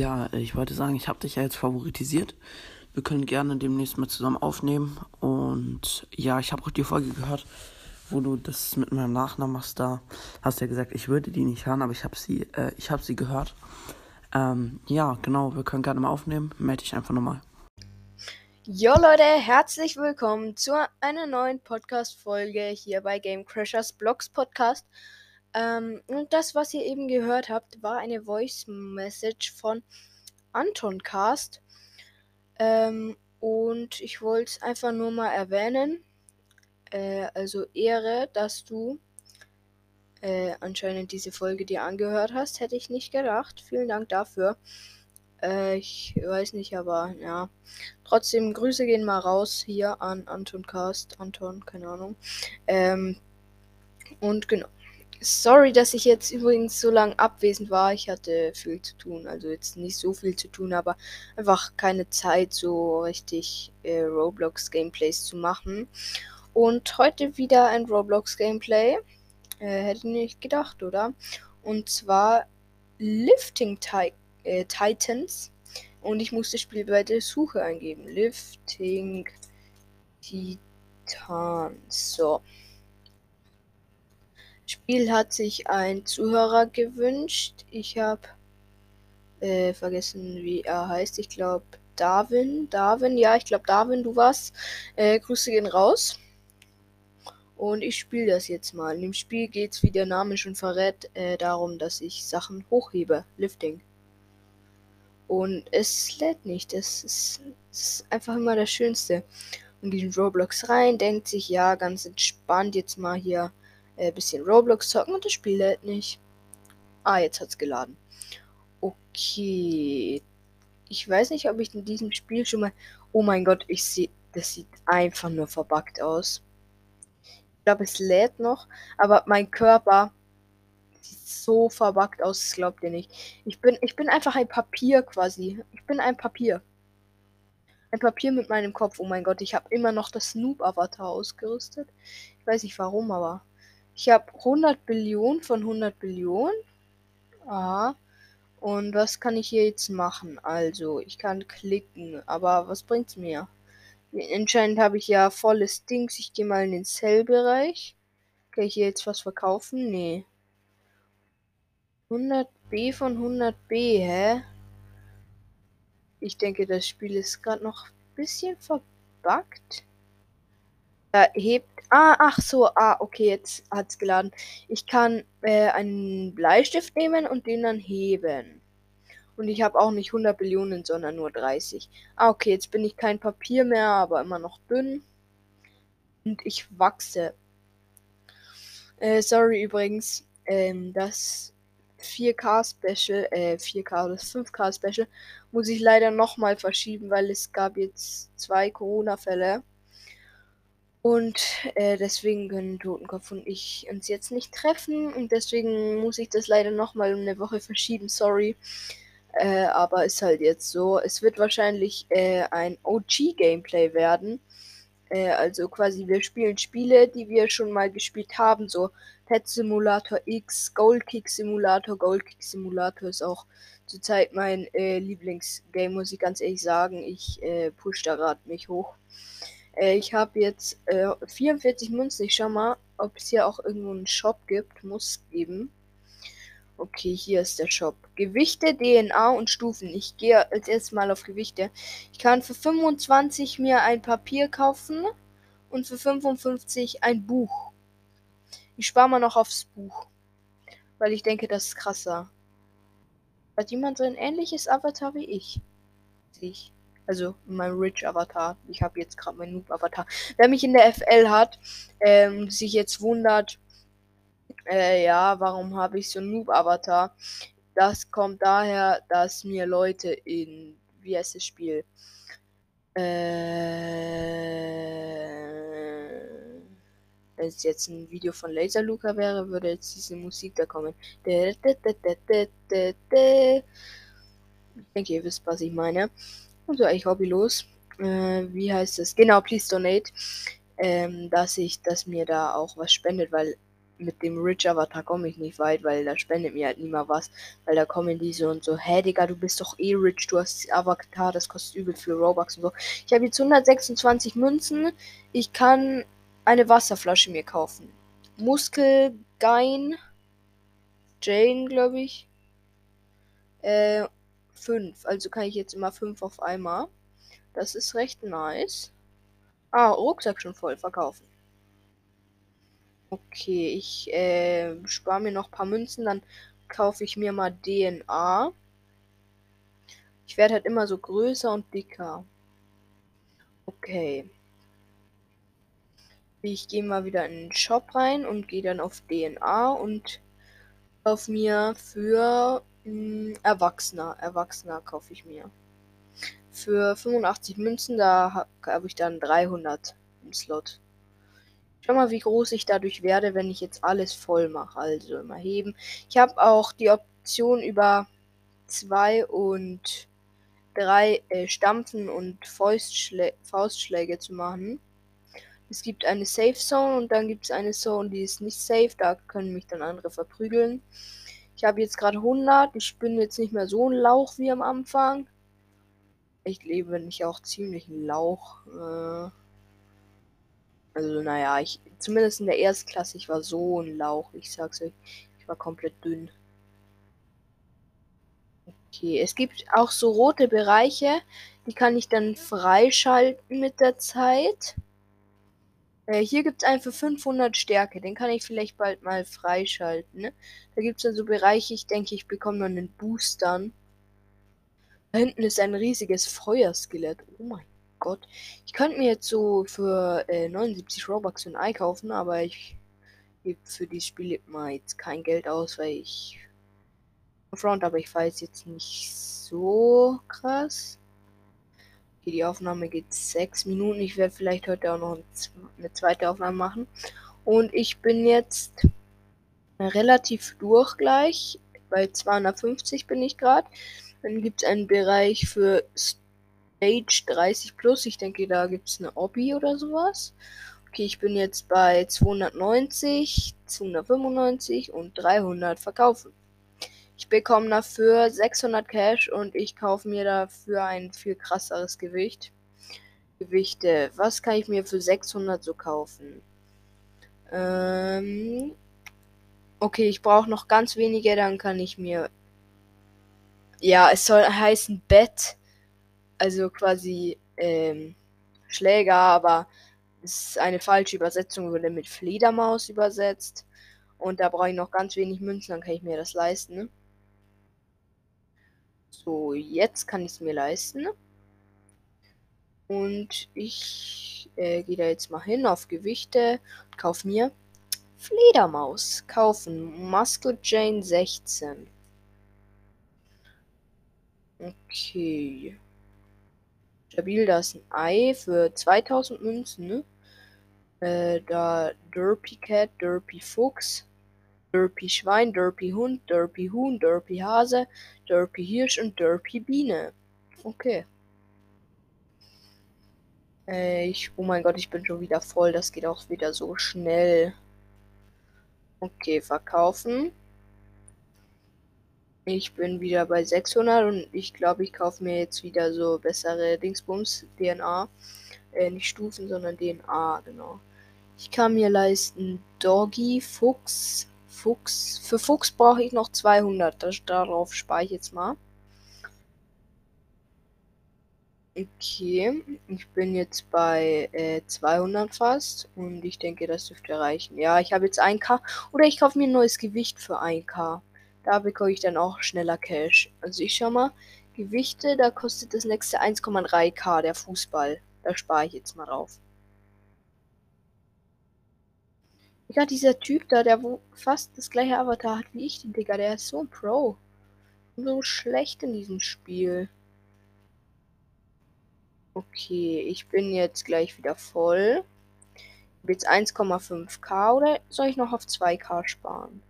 Ja, ich wollte sagen, ich habe dich ja jetzt favoritisiert. Wir können gerne demnächst mal zusammen aufnehmen. Und ja, ich habe auch die Folge gehört, wo du das mit meinem Nachnamen machst. Da hast du ja gesagt, ich würde die nicht hören, aber ich habe sie, äh, ich sie gehört. Ähm, ja, genau, wir können gerne mal aufnehmen. Melde dich einfach nochmal. Jo Leute, herzlich willkommen zu einer neuen Podcast-Folge hier bei Game Crashers Blogs Podcast. Ähm, und das, was ihr eben gehört habt, war eine Voice Message von Anton Cast. Ähm, und ich wollte es einfach nur mal erwähnen. Äh, also Ehre, dass du äh, anscheinend diese Folge dir angehört hast. Hätte ich nicht gedacht. Vielen Dank dafür. Äh, ich weiß nicht, aber ja. Trotzdem, Grüße gehen mal raus hier an Anton Cast. Anton, keine Ahnung. Ähm, und genau. Sorry, dass ich jetzt übrigens so lange abwesend war. Ich hatte viel zu tun. Also jetzt nicht so viel zu tun, aber einfach keine Zeit, so richtig äh, Roblox-Gameplays zu machen. Und heute wieder ein Roblox-Gameplay. Äh, hätte ich nicht gedacht, oder? Und zwar Lifting Ti äh, Titans. Und ich muss das Spiel bei der Suche eingeben. Lifting Titans. So. Spiel hat sich ein Zuhörer gewünscht. Ich habe äh, vergessen, wie er heißt. Ich glaube Darwin. Darwin, ja, ich glaube Darwin, du warst. Äh, Grüße gehen raus. Und ich spiele das jetzt mal. Dem Spiel geht es, wie der Name schon verrät, äh, darum, dass ich Sachen hochhebe. Lifting. Und es lädt nicht. Es ist, ist einfach immer das Schönste. Und geht in Roblox rein, denkt sich, ja, ganz entspannt jetzt mal hier äh, bisschen Roblox zocken und das Spiel lädt nicht. Ah, jetzt hat's geladen. Okay. Ich weiß nicht, ob ich in diesem Spiel schon mal. Oh mein Gott, ich sehe. Das sieht einfach nur verbuggt aus. Ich glaube, es lädt noch, aber mein Körper sieht so verbuggt aus, das glaubt ihr nicht. Ich bin, ich bin einfach ein Papier quasi. Ich bin ein Papier. Ein Papier mit meinem Kopf. Oh mein Gott, ich habe immer noch das Snoop-Avatar ausgerüstet. Ich weiß nicht warum, aber ich habe 100 Billionen von 100 Billionen. Aha. Und was kann ich hier jetzt machen? Also, ich kann klicken, aber was bringt's mir? Anscheinend habe ich ja volles Dings. Ich gehe mal in den Sell-Bereich. Kann ich hier jetzt was verkaufen? Nee. 100b von 100b, hä? Ich denke, das Spiel ist gerade noch ein bisschen verbuggt. Da hebt. Ah, ach so, ah, okay, jetzt hat's geladen. Ich kann äh, einen Bleistift nehmen und den dann heben. Und ich habe auch nicht 100 Billionen, sondern nur 30. Ah, okay, jetzt bin ich kein Papier mehr, aber immer noch dünn. Und ich wachse. Äh, sorry übrigens, ähm, das 4K Special, äh, 4K oder 5K Special muss ich leider nochmal verschieben, weil es gab jetzt zwei Corona-Fälle. Und äh, deswegen können Totenkopf und ich uns jetzt nicht treffen. Und deswegen muss ich das leider nochmal um eine Woche verschieben. Sorry. Äh, aber ist halt jetzt so. Es wird wahrscheinlich äh, ein OG-Gameplay werden. Äh, also quasi, wir spielen Spiele, die wir schon mal gespielt haben. So Pet Simulator X, Gold Kick Simulator. Gold Kick Simulator ist auch zurzeit mein äh, Lieblingsgame, muss ich ganz ehrlich sagen. Ich äh, push da gerade mich hoch. Äh, ich habe jetzt äh, 44 Münzen. Ich schau mal, ob es hier auch irgendwo einen Shop gibt. Muss geben. Okay, hier ist der Shop. Gewichte, DNA und Stufen. Ich gehe als erstes mal auf Gewichte. Ich kann für 25 mir ein Papier kaufen und für 55 ein Buch. Ich spare mal noch aufs Buch. Weil ich denke, das ist krasser. Hat jemand so ein ähnliches Avatar wie ich? Ich. Also mein Rich Avatar. Ich habe jetzt gerade mein Noob Avatar. Wer mich in der FL hat, ähm, sich jetzt wundert, äh, ja, warum habe ich so ein Noob Avatar? Das kommt daher, dass mir Leute in, wie heißt das Spiel? Äh, wenn es jetzt ein Video von Laser Luca wäre, würde jetzt diese Musik da kommen. Ich denke, ihr wisst, was ich meine. Also eigentlich hobbylos. Äh, wie heißt es? Genau, please donate. Ähm, dass ich, dass mir da auch was spendet, weil mit dem Rich Avatar komme ich nicht weit, weil da spendet mir halt niemand was. Weil da kommen die so und so, hä Digga, du bist doch eh rich, du hast Avatar, das kostet übel viel Robux und so. Ich habe jetzt 126 Münzen. Ich kann eine Wasserflasche mir kaufen. Muskelgein. Jane, glaube ich. Äh, 5. Also kann ich jetzt immer 5 auf einmal. Das ist recht nice. Ah, Rucksack schon voll verkaufen. Okay, ich äh, spare mir noch ein paar Münzen, dann kaufe ich mir mal DNA. Ich werde halt immer so größer und dicker. Okay. Ich gehe mal wieder in den Shop rein und gehe dann auf DNA und auf mir für Erwachsener. Erwachsener kaufe ich mir. Für 85 Münzen, da habe hab ich dann 300 im Slot. Schau mal, wie groß ich dadurch werde, wenn ich jetzt alles voll mache. Also immer heben. Ich habe auch die Option über 2 und 3 äh, Stampfen und Faustschlä Faustschläge zu machen. Es gibt eine Safe Zone und dann gibt es eine Zone, die ist nicht safe. Da können mich dann andere verprügeln. Ich habe jetzt gerade 100. Ich bin jetzt nicht mehr so ein Lauch wie am Anfang. Ich lebe nicht auch ziemlich ein Lauch. Äh also, naja, ich, zumindest in der Erstklasse, ich war so ein Lauch. Ich sag's euch, ich war komplett dünn. Okay, es gibt auch so rote Bereiche, die kann ich dann freischalten mit der Zeit. Äh, hier gibt es einen für 500 Stärke, den kann ich vielleicht bald mal freischalten. Ne? Da gibt es dann so Bereiche, ich denke, ich bekomme dann einen Boostern. Da hinten ist ein riesiges Feuerskelett. Oh mein Gott. Ich könnte mir jetzt so für äh, 79 Robux ein Ei kaufen, aber ich gebe für die Spiele mal jetzt kein Geld aus, weil ich Front, aber ich weiß jetzt nicht so krass. Okay, die Aufnahme geht sechs Minuten. Ich werde vielleicht heute auch noch eine zweite Aufnahme machen. Und ich bin jetzt relativ durch gleich. Bei 250 bin ich gerade. Dann gibt es einen Bereich für Age 30 plus. Ich denke, da gibt es eine Obby oder sowas. Okay, ich bin jetzt bei 290, 295 und 300 verkaufen. Ich bekomme dafür 600 Cash und ich kaufe mir dafür ein viel krasseres Gewicht. Gewichte. Was kann ich mir für 600 so kaufen? Ähm okay, ich brauche noch ganz wenige, dann kann ich mir. Ja, es soll heißen Bett also quasi ähm, Schläger, aber ist eine falsche Übersetzung, wurde mit Fledermaus übersetzt. Und da brauche ich noch ganz wenig Münzen, dann kann ich mir das leisten. So, jetzt kann ich es mir leisten. Und ich äh, gehe da jetzt mal hin auf Gewichte und kaufe mir Fledermaus. Kaufen. Muscle Jane 16. Okay. Stabil, da ist ein Ei für 2000 Münzen, ne? Äh, da Derpy Cat, Derpy Fuchs, Derpy Schwein, Derpy Hund, Derpy Huhn, Derpy Hase, Derpy Hirsch und Derpy Biene. Okay. Äh, ich, oh mein Gott, ich bin schon wieder voll. Das geht auch wieder so schnell. Okay, verkaufen. Ich bin wieder bei 600 und ich glaube, ich kaufe mir jetzt wieder so bessere Dingsbums, DNA. Äh, nicht Stufen, sondern DNA, genau. Ich kann mir leisten Doggy, Fuchs, Fuchs. Für Fuchs brauche ich noch 200. Das, darauf spare ich jetzt mal. Okay, ich bin jetzt bei äh, 200 fast und ich denke, das dürfte reichen. Ja, ich habe jetzt 1K oder ich kaufe mir ein neues Gewicht für 1K. Da bekomme ich dann auch schneller Cash. Also ich schau mal, Gewichte, da kostet das nächste 1,3k der Fußball. Da spare ich jetzt mal drauf. Ja, dieser Typ da, der wo fast das gleiche Avatar hat wie ich, Digga, der ist so ein Pro. So schlecht in diesem Spiel. Okay, ich bin jetzt gleich wieder voll. Ich jetzt 1,5k oder soll ich noch auf 2k sparen?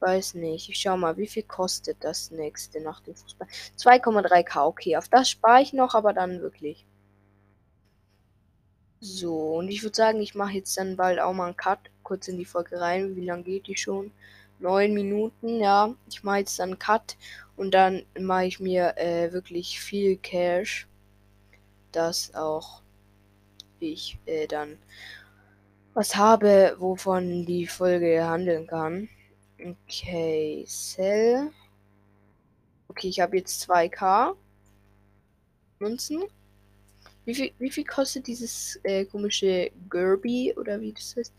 weiß nicht. Ich schau mal, wie viel kostet das nächste nach dem Fußball? 2,3k, okay. Auf das spare ich noch, aber dann wirklich. So, und ich würde sagen, ich mache jetzt dann bald auch mal einen Cut. Kurz in die Folge rein. Wie lange geht die schon? Neun Minuten, ja. Ich mache jetzt dann Cut und dann mache ich mir äh, wirklich viel Cash, dass auch ich äh, dann was habe, wovon die Folge handeln kann. Okay, Sell. Okay, ich habe jetzt 2k Münzen. Wie viel, wie viel kostet dieses äh, komische Gerby oder wie das heißt?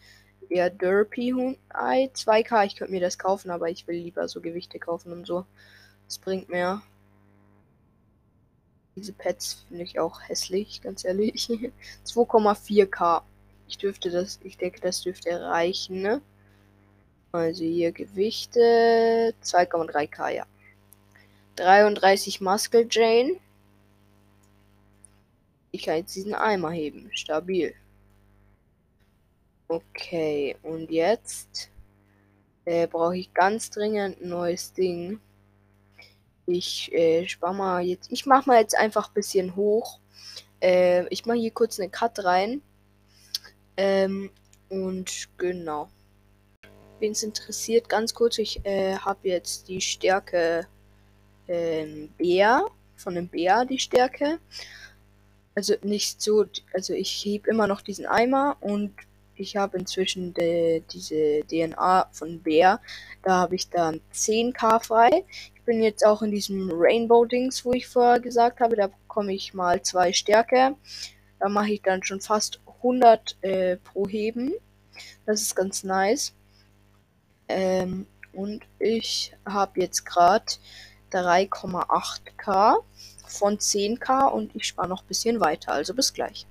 Ja, Derpy Ei. 2k, ich könnte mir das kaufen, aber ich will lieber so Gewichte kaufen und so. Das bringt mehr. Diese Pets finde ich auch hässlich, ganz ehrlich. 2,4k. Ich dürfte das, ich denke, das dürfte reichen, ne? Also hier Gewichte 2,3k, ja. 33 Muscle Jane. Ich kann jetzt diesen Eimer heben. Stabil. Okay, und jetzt äh, brauche ich ganz dringend ein neues Ding. Ich äh, spare mal jetzt. Ich mache mal jetzt einfach ein bisschen hoch. Äh, ich mache hier kurz eine Cut rein. Ähm, und genau. Wen es interessiert, ganz kurz, ich äh, habe jetzt die Stärke ähm, Bär, von dem Bär die Stärke. Also nicht so, also ich heb immer noch diesen Eimer und ich habe inzwischen de, diese DNA von Bär. Da habe ich dann 10k frei. Ich bin jetzt auch in diesem Rainbow-Dings, wo ich vorher gesagt habe. Da bekomme ich mal zwei Stärke. Da mache ich dann schon fast 100 äh, pro Heben. Das ist ganz nice. Ähm, und ich habe jetzt gerade 3,8k von 10k und ich spare noch ein bisschen weiter. Also bis gleich.